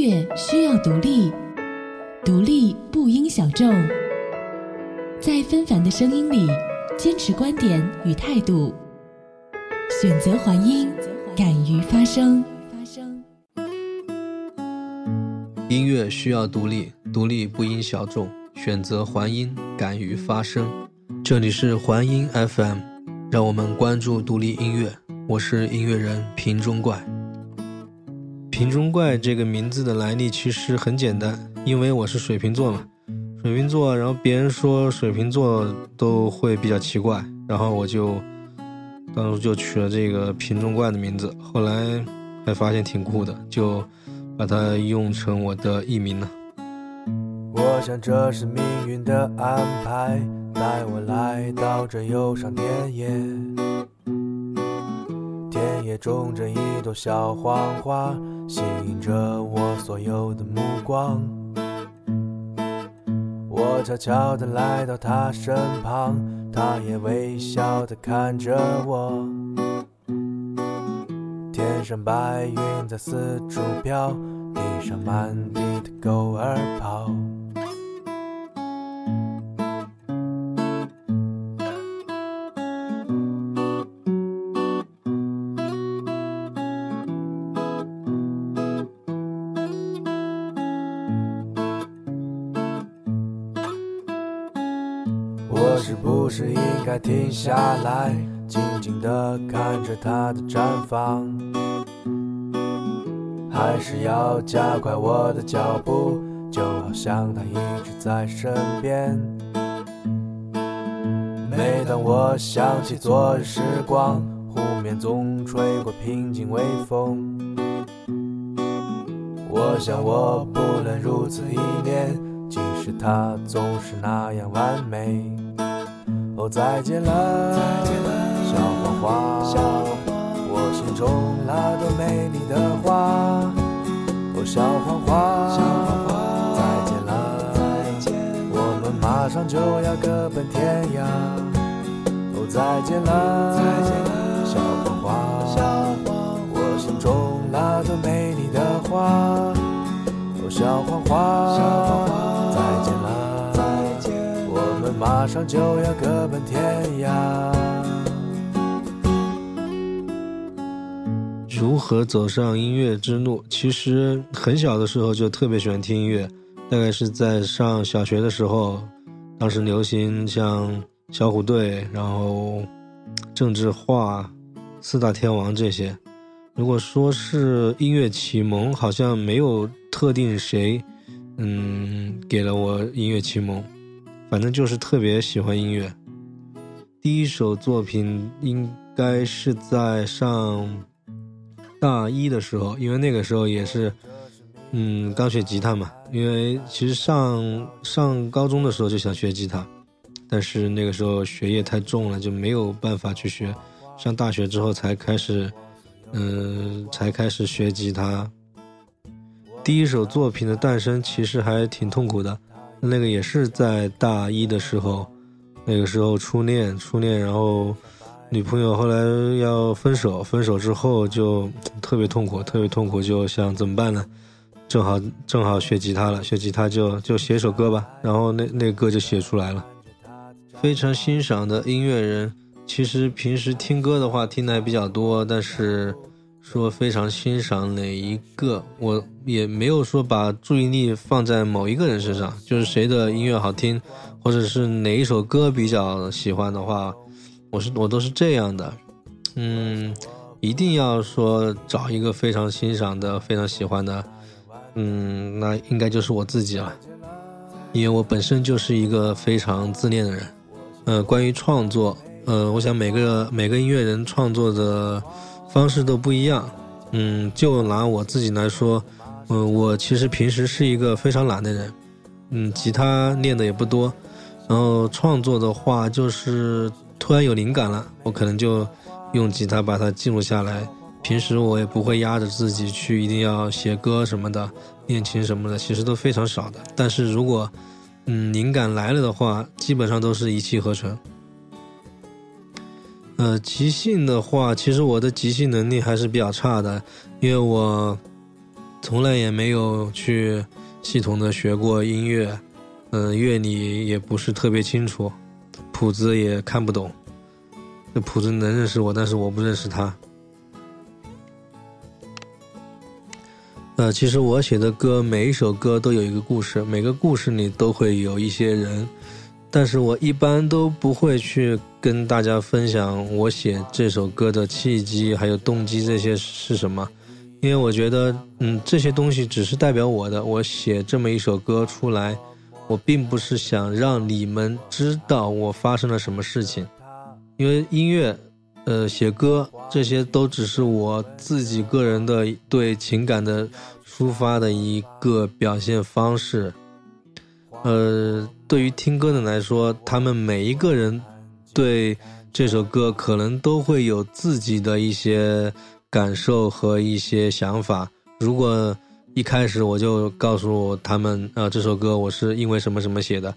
乐需要独立，独立不应小众。在纷繁的声音里，坚持观点与态度，选择还音，敢于发声。音乐需要独立，独立不应小众。选择还音，敢于发声。这里是还音 FM，让我们关注独立音乐。我是音乐人瓶中怪。瓶中怪这个名字的来历其实很简单，因为我是水瓶座嘛，水瓶座，然后别人说水瓶座都会比较奇怪，然后我就当时就取了这个瓶中怪的名字，后来还发现挺酷的，就把它用成我的艺名了。我想这是命运的安排，带我来到这忧伤田野。田野种着一朵小黄花，吸引着我所有的目光。我悄悄地来到她身旁，她也微笑地看着我。天上白云在四处飘，地上满地的狗儿跑。该停下来，静静地看着它的绽放？还是要加快我的脚步，就好像它一直在身边？每当我想起昨日时光，湖面总吹过平静微风。我想我不能如此依恋，即使它总是那样完美。哦，再见了，小黄花，我心中那朵美丽的花。哦，小黄花，再见了，我们马上就要各奔天涯。哦，再见了，小黄花，我心中那朵美丽的花。哦，小黄花。马上就要各奔天涯。如何走上音乐之路？其实很小的时候就特别喜欢听音乐，大概是在上小学的时候，当时流行像小虎队，然后郑智化、四大天王这些。如果说是音乐启蒙，好像没有特定谁，嗯，给了我音乐启蒙。反正就是特别喜欢音乐。第一首作品应该是在上大一的时候，因为那个时候也是，嗯，刚学吉他嘛。因为其实上上高中的时候就想学吉他，但是那个时候学业太重了，就没有办法去学。上大学之后才开始，嗯，才开始学吉他。第一首作品的诞生其实还挺痛苦的。那个也是在大一的时候，那个时候初恋，初恋，然后女朋友后来要分手，分手之后就特别痛苦，特别痛苦，就想怎么办呢？正好正好学吉他了，学吉他就就写首歌吧，然后那那歌就写出来了。非常欣赏的音乐人，其实平时听歌的话听的还比较多，但是。说非常欣赏哪一个，我也没有说把注意力放在某一个人身上，就是谁的音乐好听，或者是哪一首歌比较喜欢的话，我是我都是这样的，嗯，一定要说找一个非常欣赏的、非常喜欢的，嗯，那应该就是我自己了，因为我本身就是一个非常自恋的人，呃，关于创作，呃，我想每个每个音乐人创作的。方式都不一样，嗯，就拿我自己来说，嗯，我其实平时是一个非常懒的人，嗯，吉他练的也不多，然后创作的话，就是突然有灵感了，我可能就用吉他把它记录下来。平时我也不会压着自己去一定要写歌什么的，练琴什么的，其实都非常少的。但是如果嗯灵感来了的话，基本上都是一气呵成。呃，即兴的话，其实我的即兴能力还是比较差的，因为我从来也没有去系统的学过音乐，嗯，乐理也不是特别清楚，谱子也看不懂。那谱子能认识我，但是我不认识他。呃，其实我写的歌，每一首歌都有一个故事，每个故事里都会有一些人，但是我一般都不会去跟大家分享我写这首歌的契机还有动机这些是什么，因为我觉得，嗯，这些东西只是代表我的。我写这么一首歌出来，我并不是想让你们知道我发生了什么事情，因为音乐。呃，写歌这些都只是我自己个人的对情感的抒发的一个表现方式。呃，对于听歌的来说，他们每一个人对这首歌可能都会有自己的一些感受和一些想法。如果一开始我就告诉他们，呃，这首歌我是因为什么什么写的，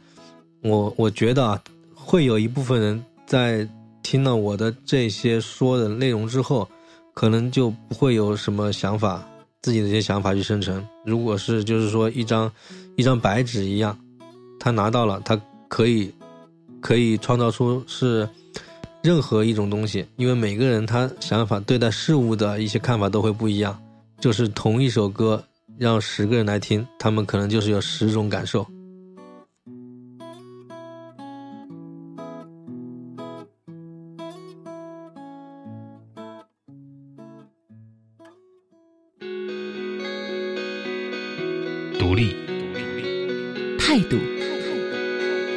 我我觉得啊，会有一部分人在。听了我的这些说的内容之后，可能就不会有什么想法，自己的一些想法去生成。如果是就是说一张一张白纸一样，他拿到了，他可以可以创造出是任何一种东西，因为每个人他想法对待事物的一些看法都会不一样。就是同一首歌，让十个人来听，他们可能就是有十种感受。独立，态度，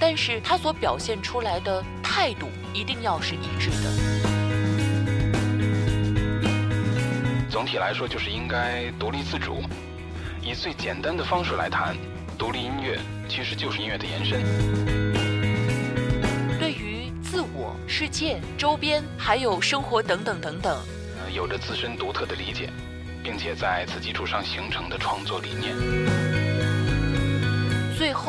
但是他所表现出来的态度一定要是一致的。总体来说，就是应该独立自主。以最简单的方式来谈，独立音乐其实就是音乐的延伸。对于自我、世界、周边还有生活等等等等，有着自身独特的理解，并且在此基础上形成的创作理念。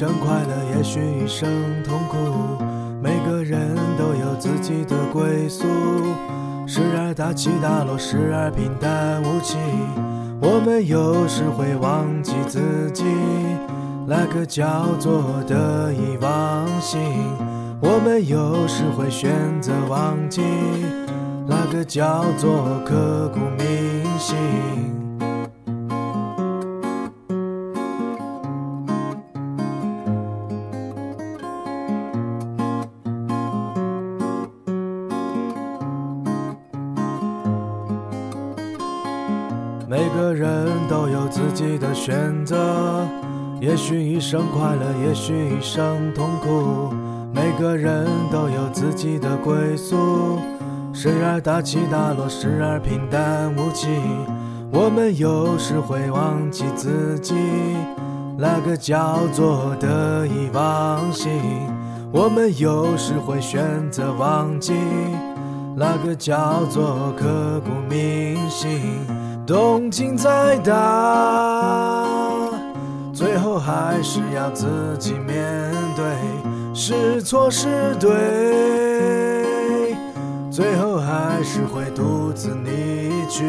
生快乐，也许一生痛苦。每个人都有自己的归宿，时而大起大落，时而平淡无奇。我们有时会忘记自己，那个叫做得意忘形。我们有时会选择忘记，那个叫做刻骨铭选择，也许一生快乐，也许一生痛苦。每个人都有自己的归宿，时而大起大落，时而平淡无奇。我们有时会忘记自己，那个叫做得意忘形。我们有时会选择忘记，那个叫做刻骨铭心。动静再大，最后还是要自己面对，是错是对，最后还是会独自离去。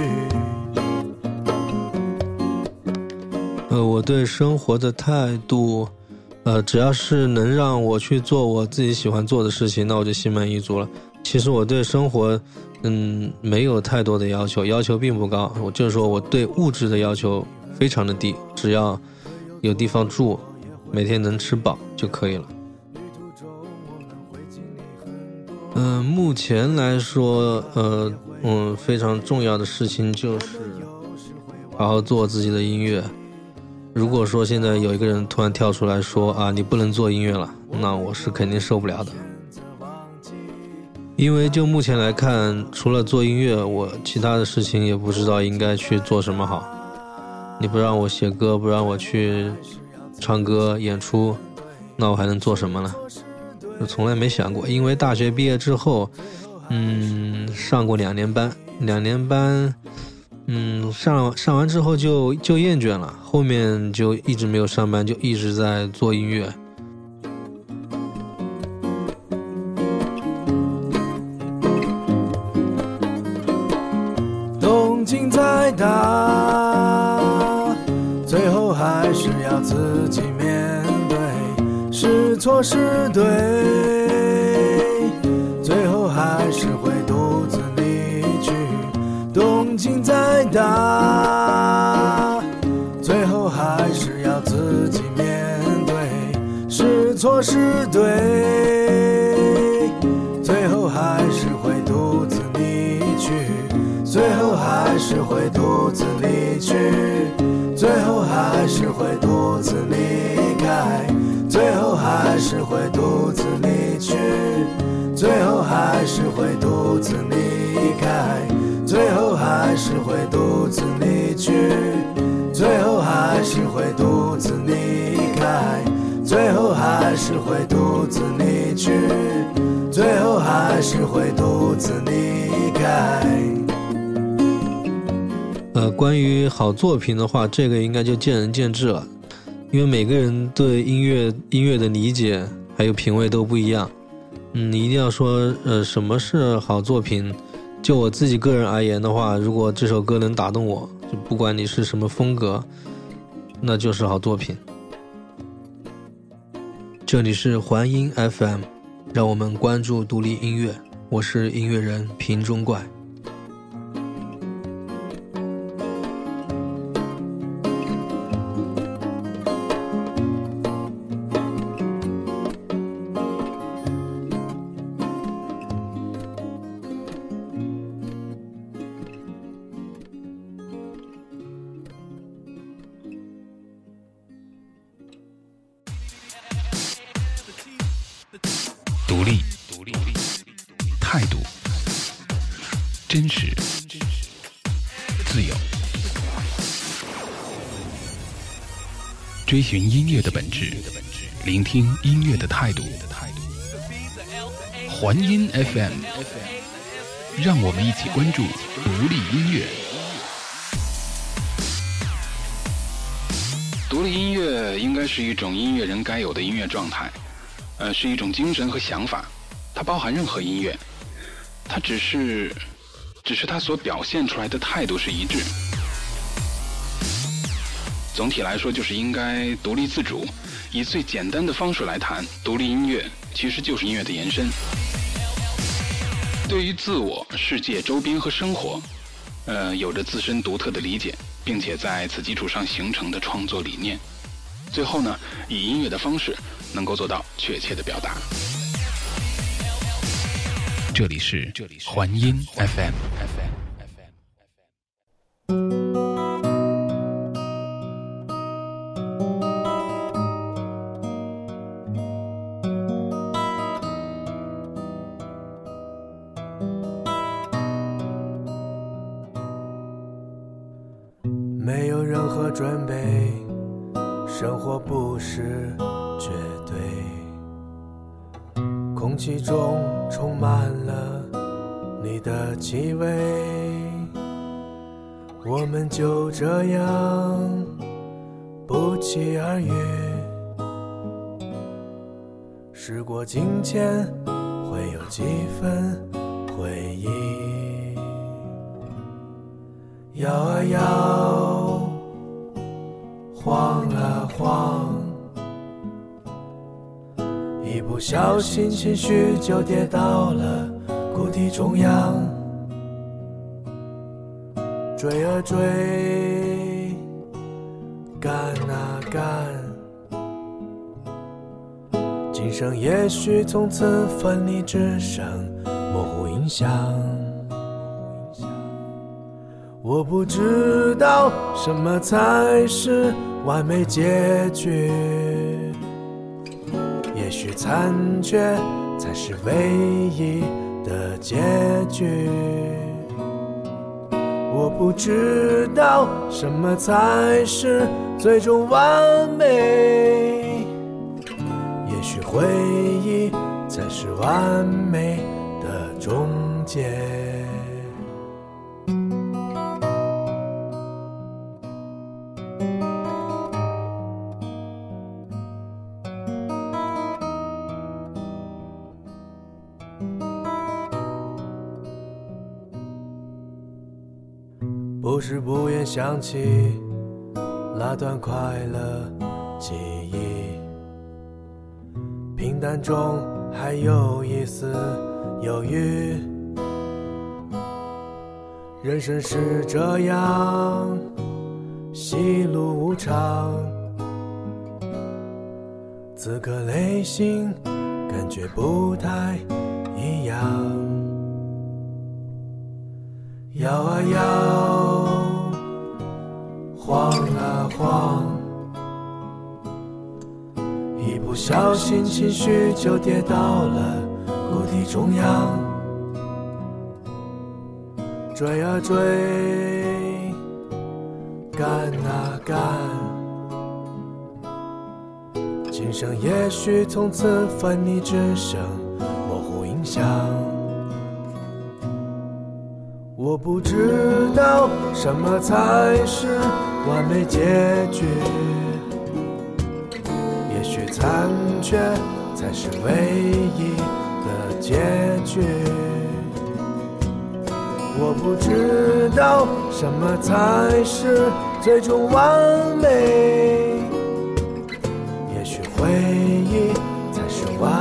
呃，我对生活的态度，呃，只要是能让我去做我自己喜欢做的事情，那我就心满意足了。其实我对生活。嗯，没有太多的要求，要求并不高。我就是说我对物质的要求非常的低，只要有地方住，每天能吃饱就可以了。嗯，目前来说，呃，嗯，非常重要的事情就是好好做自己的音乐。如果说现在有一个人突然跳出来说啊，你不能做音乐了，那我是肯定受不了的。因为就目前来看，除了做音乐，我其他的事情也不知道应该去做什么好。你不让我写歌，不让我去唱歌演出，那我还能做什么呢？我从来没想过。因为大学毕业之后，嗯，上过两年班，两年班，嗯，上上完之后就就厌倦了，后面就一直没有上班，就一直在做音乐。是对，最后还是会独自离去。最后还是会独自离去，最后还是会独自离开，最后还是会独自离去，最后还是会独自离开，最后还是会独自离去，最后还是会独自离开，最后还是会独自离去，最后还是会独自离开。呃，关于好作品的话，这个应该就见仁见智了，因为每个人对音乐音乐的理解还有品味都不一样。嗯，你一定要说，呃，什么是好作品？就我自己个人而言的话，如果这首歌能打动我，就不管你是什么风格，那就是好作品。这里是环音 FM，让我们关注独立音乐，我是音乐人瓶中怪。真实，自由追寻音乐的本质，聆听音乐的态度。环音 FM，让我们一起关注独立音乐。独立音乐应该是一种音乐人该有的音乐状态，呃，是一种精神和想法。它包含任何音乐，它只是，只是他所表现出来的态度是一致。总体来说，就是应该独立自主，以最简单的方式来谈独立音乐，其实就是音乐的延伸。对于自我、世界、周边和生活，呃，有着自身独特的理解，并且在此基础上形成的创作理念。最后呢，以音乐的方式能够做到确切的表达。这里是环音 FM。准时过境迁，会有几分回忆。摇啊摇。晃啊晃，一不小心情绪就跌到了谷底中央。追啊追，赶啊赶。今生也许从此分离，只剩模糊印象。我不知道什么才是完美结局，也许残缺才是唯一的结局。我不知道什么才是最终完美，回忆才是完美的终结。不是不愿想起那段快乐记忆，平淡中还有一丝忧郁。人生是这样，喜怒无常，此刻内心感觉不太一样。摇啊摇，晃啊晃，不小心情绪就跌到了谷底中央。追啊追，赶啊赶，今生也许从此分离，只剩模糊印象。我不知道什么才是完美结局，残缺才是唯一的结局。我不知道什么才是最终完美，也许回忆才是完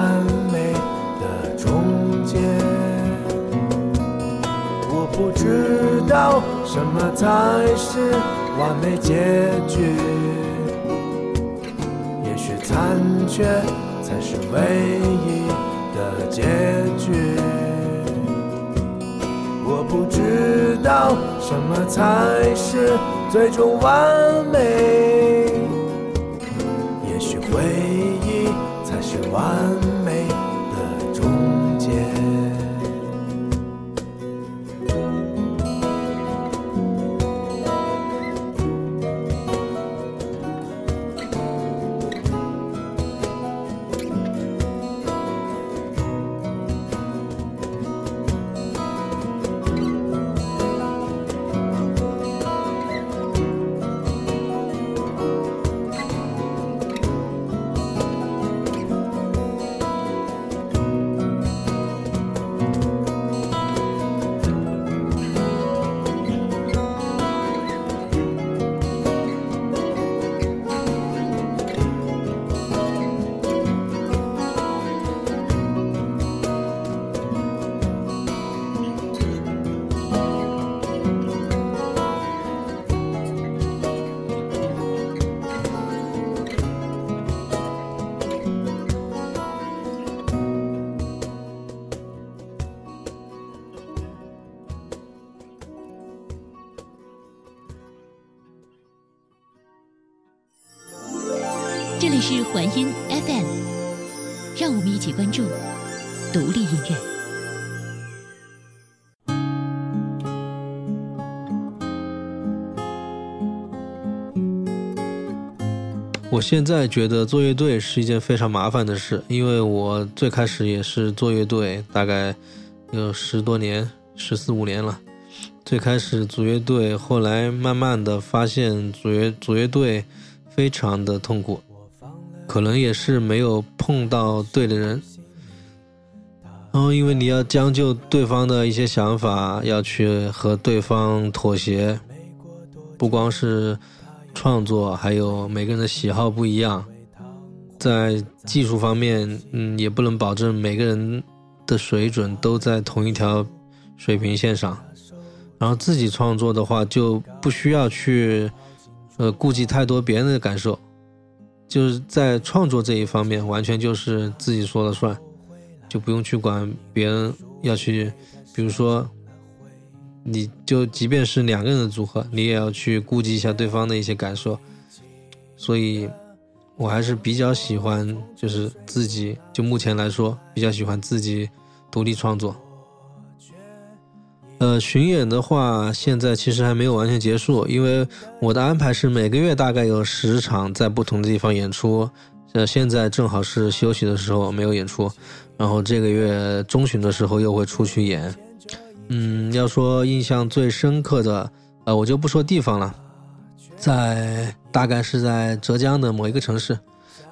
美的终结。我不知道什么才是完美结局，残缺才是唯一的结局。我不知道什么才是最终完美，也许回忆才是完环音 FM，让我们一起关注独立音乐。我现在觉得做乐队是一件非常麻烦的事，因为我最开始也是做乐队，大概有十多年，十四五年了。最开始组乐队，后来慢慢的发现组乐组乐队非常的痛苦，可能也是没有碰到对的人。然后因为你要将就对方的一些想法，要去和对方妥协，不光是。创作还有每个人的喜好不一样，在技术方面，嗯，也不能保证每个人的水准都在同一条水平线上。然后自己创作的话，就不需要去呃顾及太多别人的感受，就是在创作这一方面，完全就是自己说了算，就不用去管别人要去，比如说，你就即便是两个人的组合，你也要去顾及一下对方的一些感受，所以。我还是比较喜欢，就是自己就目前来说比较喜欢自己独立创作。呃，巡演的话，现在其实还没有完全结束，因为我的安排是每个月大概有十场在不同的地方演出。呃，现在正好是休息的时候，没有演出。然后这个月中旬的时候又会出去演。嗯，要说印象最深刻的，呃，我就不说地方了。在大概是在浙江的某一个城市，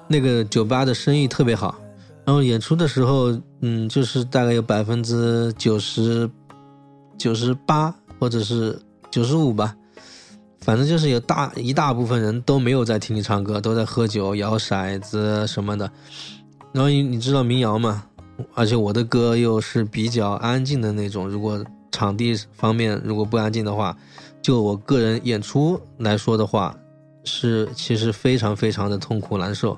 那个酒吧的生意特别好，然后演出的时候，嗯，就是大概有百分之九十、九十八或者是九十五吧，反正就是有大一大部分人都没有在听你唱歌，都在喝酒、摇骰子什么的。然后你你知道民谣嘛？而且我的歌又是比较安静的那种，如果场地方面如果不安静的话。就我个人演出来说的话，是其实非常非常的痛苦难受，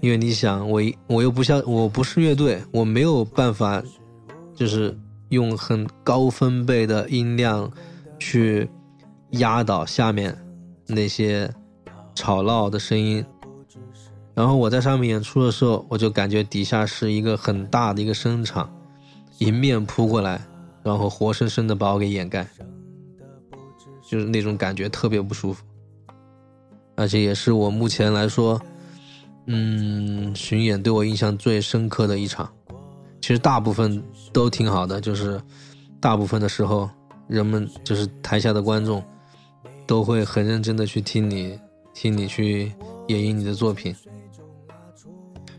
因为你想，我我又不像我不是乐队，我没有办法，就是用很高分贝的音量去压倒下面那些吵闹的声音，然后我在上面演出的时候，我就感觉底下是一个很大的一个声场，迎面扑过来，然后活生生的把我给掩盖。就是那种感觉特别不舒服，而且也是我目前来说，嗯，巡演对我印象最深刻的一场。其实大部分都挺好的，就是大部分的时候，人们就是台下的观众都会很认真的去听你，听你去演绎你的作品。《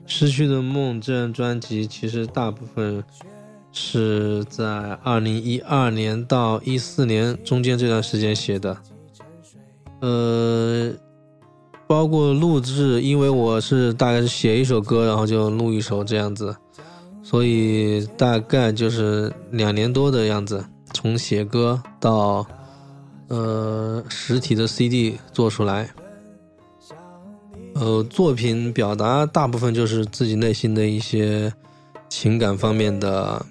失去的梦》这张专辑其实大部分。是在二零一二年到一四年中间这段时间写的，呃，包括录制，因为我是大概是写一首歌，然后就录一首这样子，所以大概就是两年多的样子，从写歌到呃实体的 CD 做出来，呃，作品表达大部分就是自己内心的一些情感方面的。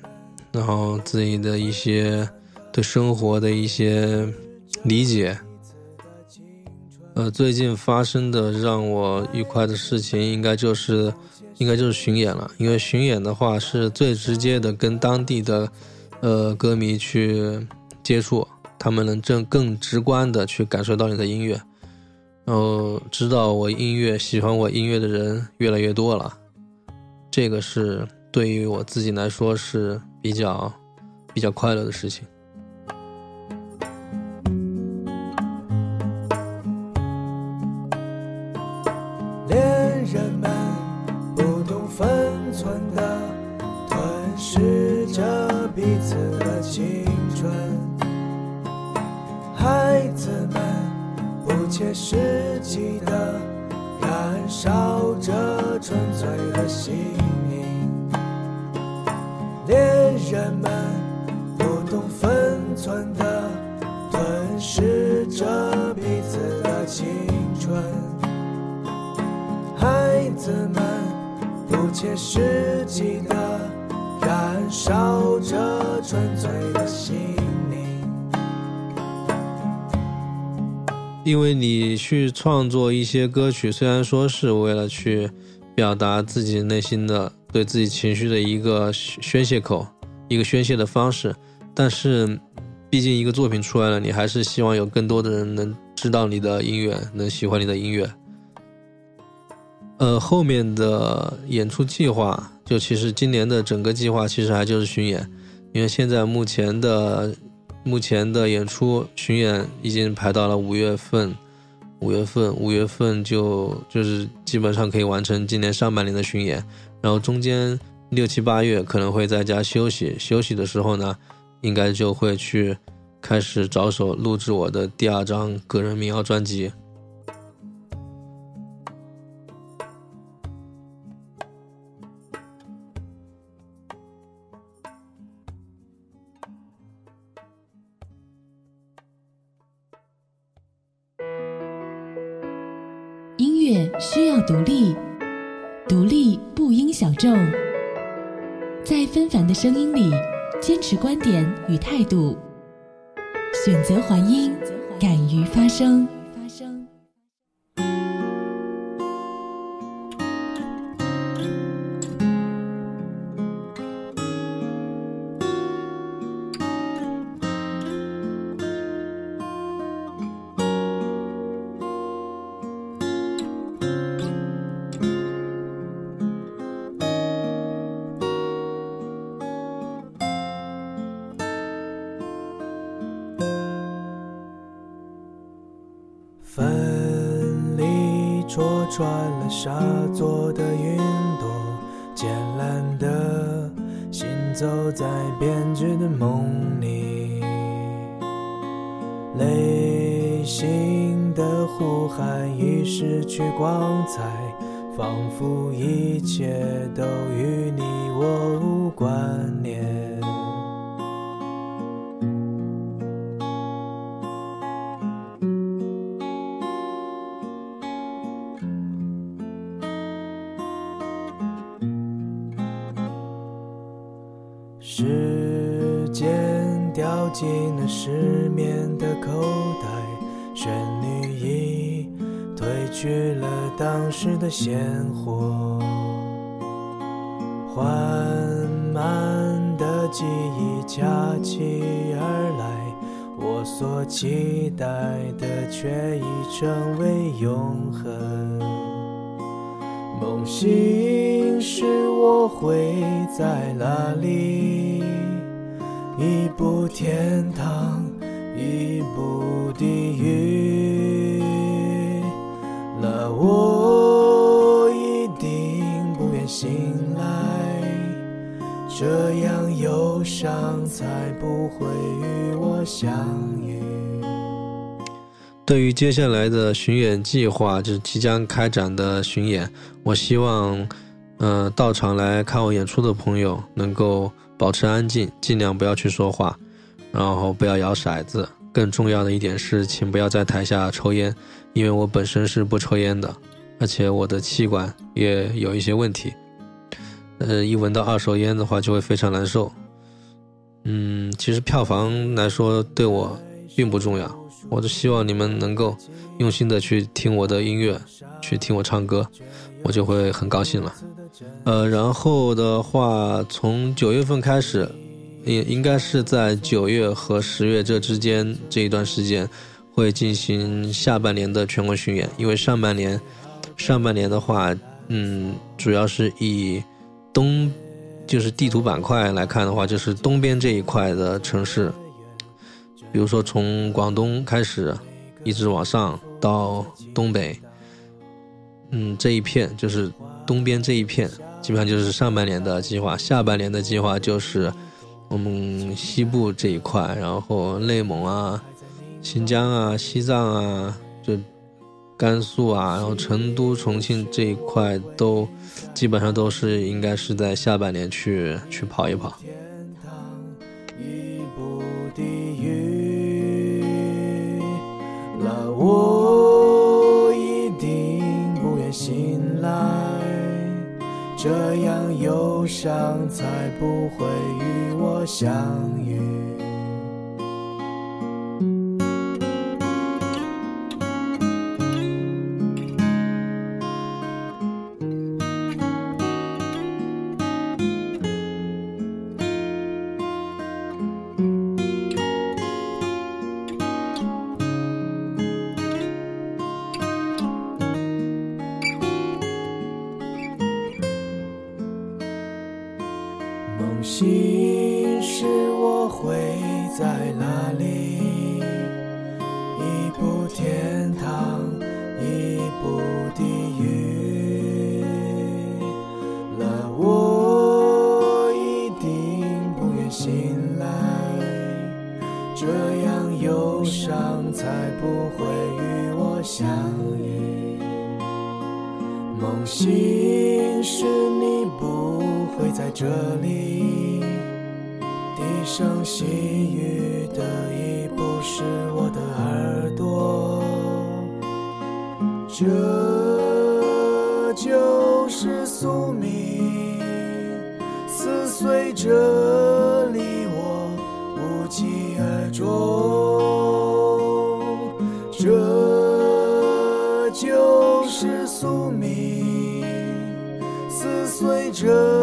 然后自己的一些对生活的一些理解，呃，最近发生的让我愉快的事情，应该就是应该就是巡演了。因为巡演的话，是最直接的跟当地的呃歌迷去接触，他们能正更直观的去感受到你的音乐，然后知道我音乐喜欢我音乐的人越来越多了，这个是对于我自己来说是。比较比较快乐的事情。存的吞噬着彼此的青春，孩子们不切实际的燃烧着纯粹的心灵。恋人们切实际的燃烧着纯粹的心灵。因为你去创作一些歌曲，虽然说是为了去表达自己内心的。对自己情绪的一个宣泄口，一个宣泄的方式，但是，毕竟一个作品出来了，你还是希望有更多的人能知道你的音乐，能喜欢你的音乐。呃，后面的演出计划，就其实今年的整个计划其实还就是巡演，因为现在目前的目前的演出巡演已经排到了五月份，五月份五月份就就是基本上可以完成今年上半年的巡演。然后中间六七八月可能会在家休息，休息的时候呢，应该就会去开始着手录制我的第二张个人民谣专辑。独立，独立不应小众。在纷繁的声音里，坚持观点与态度，选择还音，敢于发声。穿了沙作的云朵，渐蓝的行走在编织的梦里，内心的呼喊已失去光彩，仿佛一切都与你我无关。进了失眠的口袋，旋律已褪去了当时的鲜活，缓慢的记忆夹起而来，我所期待的却已成为永恒。梦醒时，我会在哪里？一步天堂，一步地狱。那我一定不愿醒来，这样忧伤才不会与我相遇。对于接下来的巡演计划，就是即将开展的巡演，我希望，呃，到场来看我演出的朋友能够保持安静，尽量不要去说话，然后不要摇骰子。更重要的一点是，请不要在台下抽烟，因为我本身是不抽烟的，而且我的气管也有一些问题。呃，一闻到二手烟的话就会非常难受。嗯，其实票房来说对我并不重要。我就希望你们能够用心的去听我的音乐，去听我唱歌，我就会很高兴了。呃，然后的话，从九月份开始，应应该是在九月和十月这之间这一段时间，会进行下半年的全国巡演。因为上半年，上半年的话，嗯，主要是以东，就是地图板块来看的话，就是东边这一块的城市。比如说，从广东开始，一直往上到东北，嗯，这一片就是东边这一片，基本上就是上半年的计划。下半年的计划就是我们西部这一块，然后内蒙啊、新疆啊、西藏啊，就甘肃啊，然后成都、重庆这一块都基本上都是应该是在下半年去去跑一跑。我这样忧伤才不会与我相遇。心。期而终这就是宿命。撕碎着